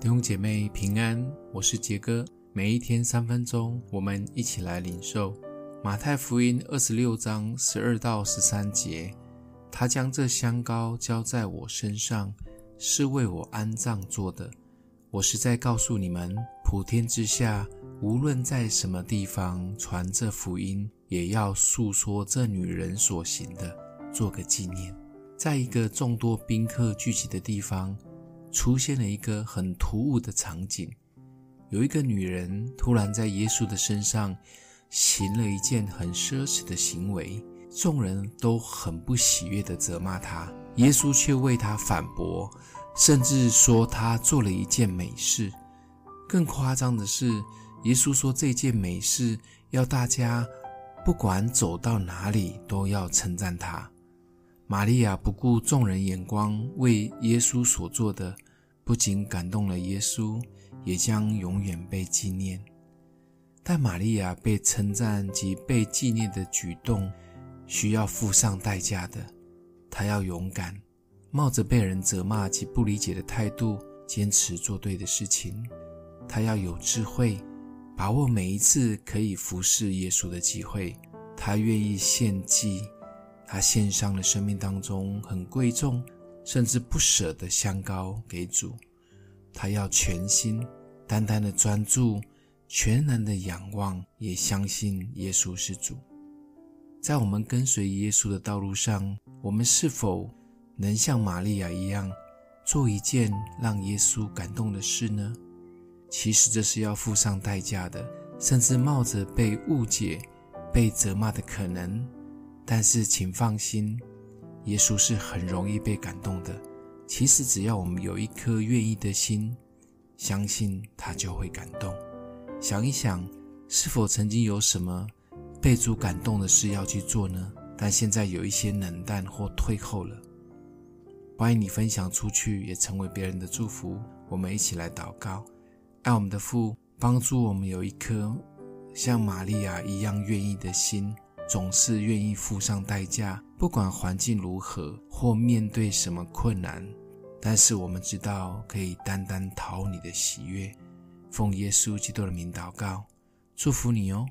弟兄姐妹平安，我是杰哥。每一天三分钟，我们一起来领受马太福音二十六章十二到十三节。他将这香膏浇在我身上，是为我安葬做的。我实在告诉你们，普天之下，无论在什么地方传这福音，也要述说这女人所行的，做个纪念。在一个众多宾客聚集的地方。出现了一个很突兀的场景，有一个女人突然在耶稣的身上行了一件很奢侈的行为，众人都很不喜悦地责骂她，耶稣却为她反驳，甚至说她做了一件美事。更夸张的是，耶稣说这件美事要大家不管走到哪里都要称赞她。玛利亚不顾众人眼光，为耶稣所做的，不仅感动了耶稣，也将永远被纪念。但玛利亚被称赞及被纪念的举动，需要付上代价的。她要勇敢，冒着被人责骂及不理解的态度，坚持做对的事情。她要有智慧，把握每一次可以服侍耶稣的机会。她愿意献祭。他献上了生命当中很贵重，甚至不舍的香膏给主。他要全心、单单的专注、全然的仰望，也相信耶稣是主。在我们跟随耶稣的道路上，我们是否能像玛利亚一样，做一件让耶稣感动的事呢？其实这是要付上代价的，甚至冒着被误解、被责骂的可能。但是，请放心，耶稣是很容易被感动的。其实，只要我们有一颗愿意的心，相信他就会感动。想一想，是否曾经有什么被主感动的事要去做呢？但现在有一些冷淡或退后了。欢迎你分享出去，也成为别人的祝福。我们一起来祷告，爱我们的父，帮助我们有一颗像玛利亚一样愿意的心。总是愿意付上代价，不管环境如何或面对什么困难，但是我们知道可以单单讨你的喜悦。奉耶稣基督的名祷告，祝福你哦。